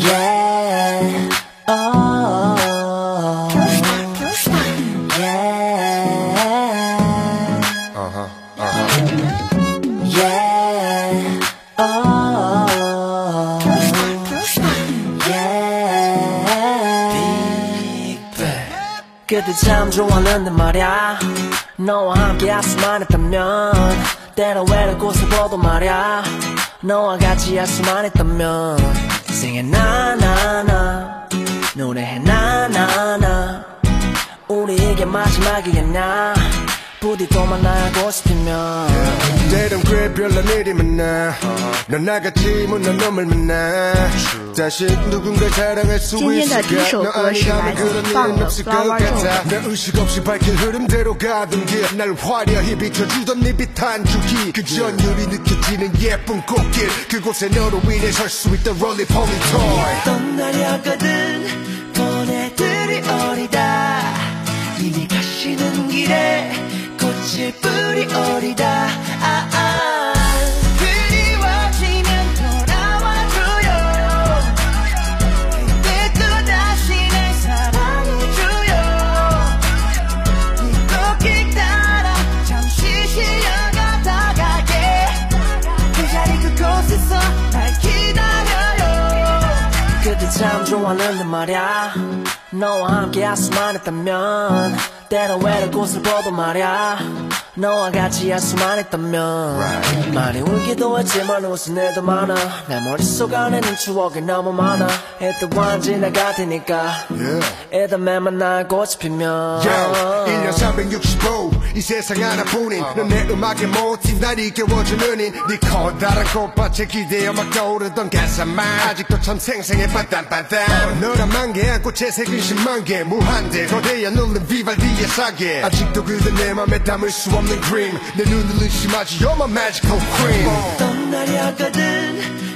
Yeah. Oh. Yeah. Uh-huh. Uh-huh. Yeah. Oh. Yeah. 그때 참 좋았는데 말야 너와 함께 할수만 했다면 때로 외로운 곳을 보도 말야 너와 같이 할수만 했다면 인생에 나나나 노래해 나나나 우리에게 마지막이겠나 부디 또 만나고 싶으면. 때론 그래 별난 일이 만나 넌 나같이 못난 놈을 만나. 다시 누군가 사랑할 수 있을까? 너 아니라면 그런 일은 없을 것 같아. 내 의식 없이 밝힌 흐름대로 가던 길날 화려히 비춰주던 네 빛한 줄기. 그 전율이 느껴지는 예쁜 꽃길. 그곳에 너로 인해 설 수 있던 롤리폴리 토이 떠나려거든 보내들이 어리다. 이미 가시는 길에 꽃을 뿌리 어리다. 아, 아. 그리워지면 돌아와줘요. 그때 또 다시 날 사랑해줘요. 이 꽃길 따라 잠시 쉬어가다가 yeah. 그 자리 그곳에서 날 기다려요. 그때 참 좋았는데 말야. 너와 함께 할수만 했다면 때로 외로운 곳을 보도 말야 너와 같이 할수만 했다면 많이 울기도 했지만 웃은 애도 많아. 내 머릿속 안에는 추억이 너무 많아. 애도안 지나갈 테니까 애담에 만나고 싶으면 Yo, 1년 365, 이 세상 하나뿐인 넌내 음악의 모티브 날 이겨워주는 인네 커다란 꽃밭에 기대어 막 떠오르던 가사만 아직도 참 생생해 반딴반딴 너란 만개한 꽃에 새긴 10만 개 무한대. 거대한 울린 비발디의 사계. 아직도 그대 내 맘에 담을 수 없는 그림 내 눈을 의심하지 You're my magical queen 떠나려거든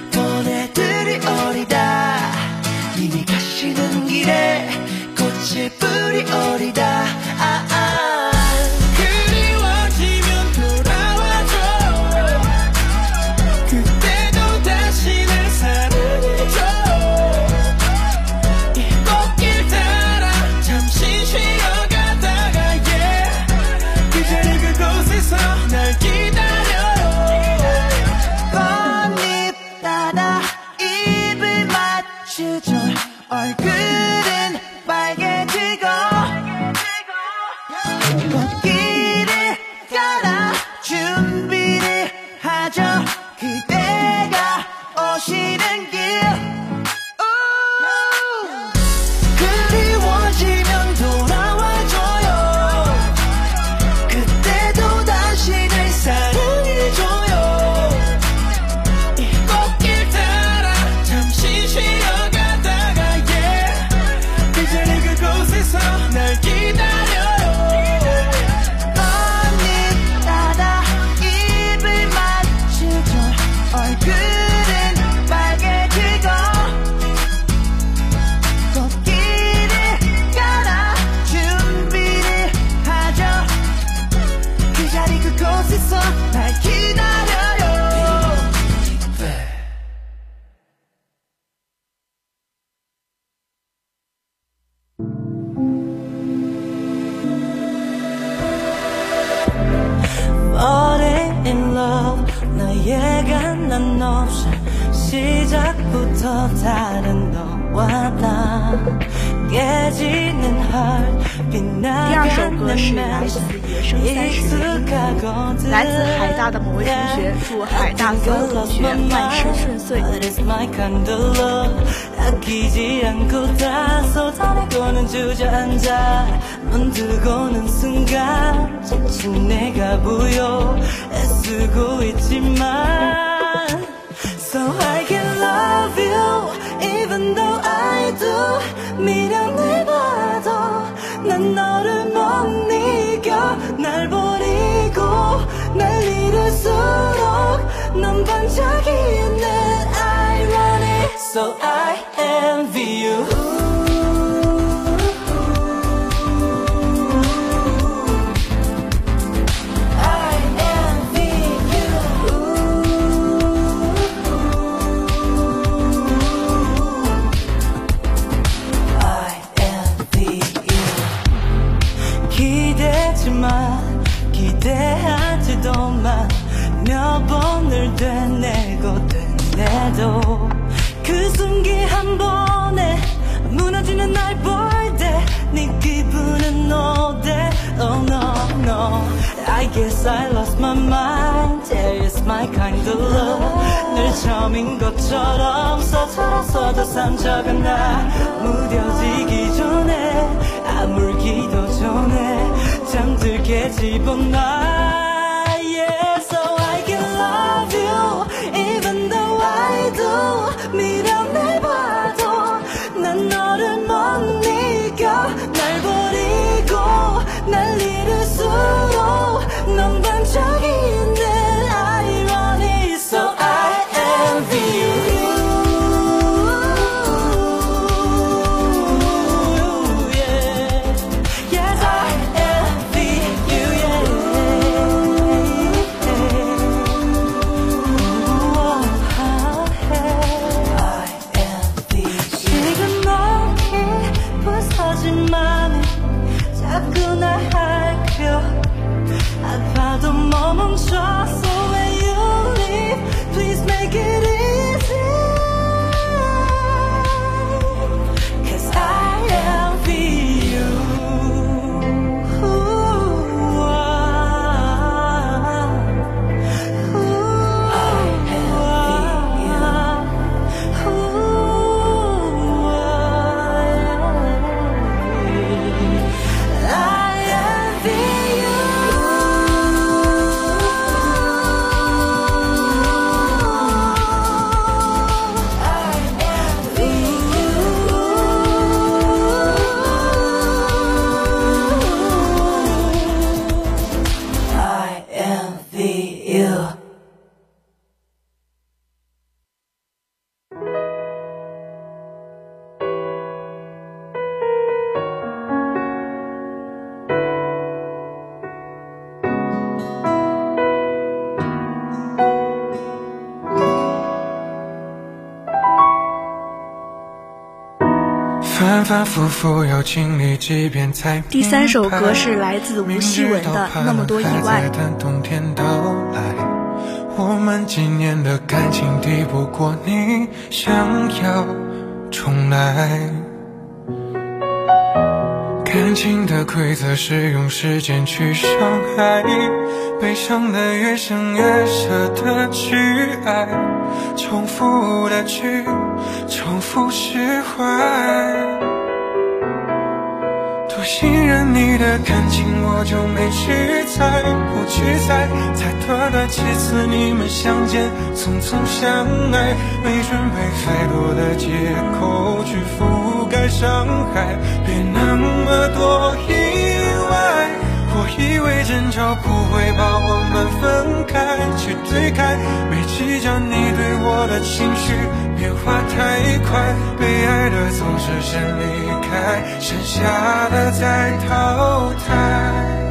love 나에게 난 없이 시작부터 다른 너와 나 第二首歌是来自野生三十来自海大的某位同学祝海大所有同学万事顺遂 so i can love you even though i 미련을 봐도 난 너를 못 이겨. 날 버리고 날 잃을수록 넌 반짝이는 irony So I envy you 공기 한 번에 무너지는 날 볼 때 네 기분은 어때? Oh no no. I guess I lost my mind. Yeah it's my kind of love. 늘 처음인 것처럼 서툴어서도 상처가 나. 무뎌지기 전에 아물기도 전에 잠들게 집어넣 难离。反反复复又经历几遍才第三首歌是来自吴希文的《那么多意外》。等冬天到来，我们几年的感情抵不过你想要重来。感情的规则是用时间去伤害，悲伤的越想越舍得去爱，重复的去，重复释怀。多信任你的感情，我就没去猜，不去猜，才短短几次你们相见，匆匆相爱，没准备太多的借口去覆盖伤害，别那么多意外。我以为争吵不会把我们分开，推开，没计较你对我的情绪变化太快，被爱的总是先离开，剩下的再淘汰。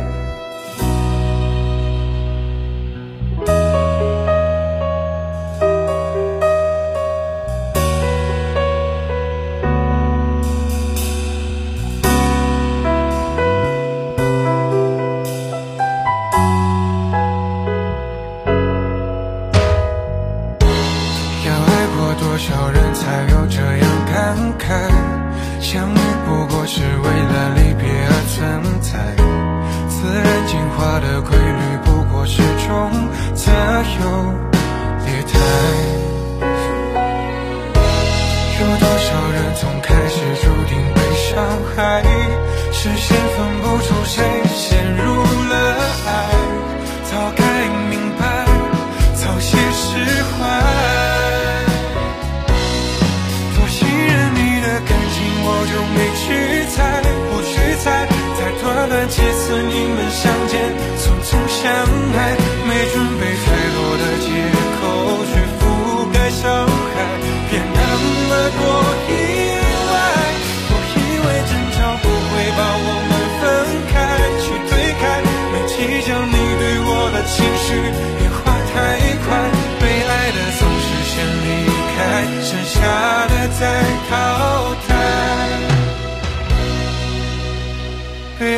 想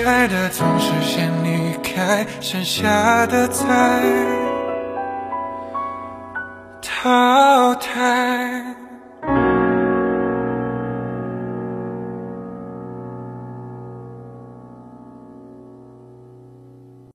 爱的总是先离开，剩下的再淘汰。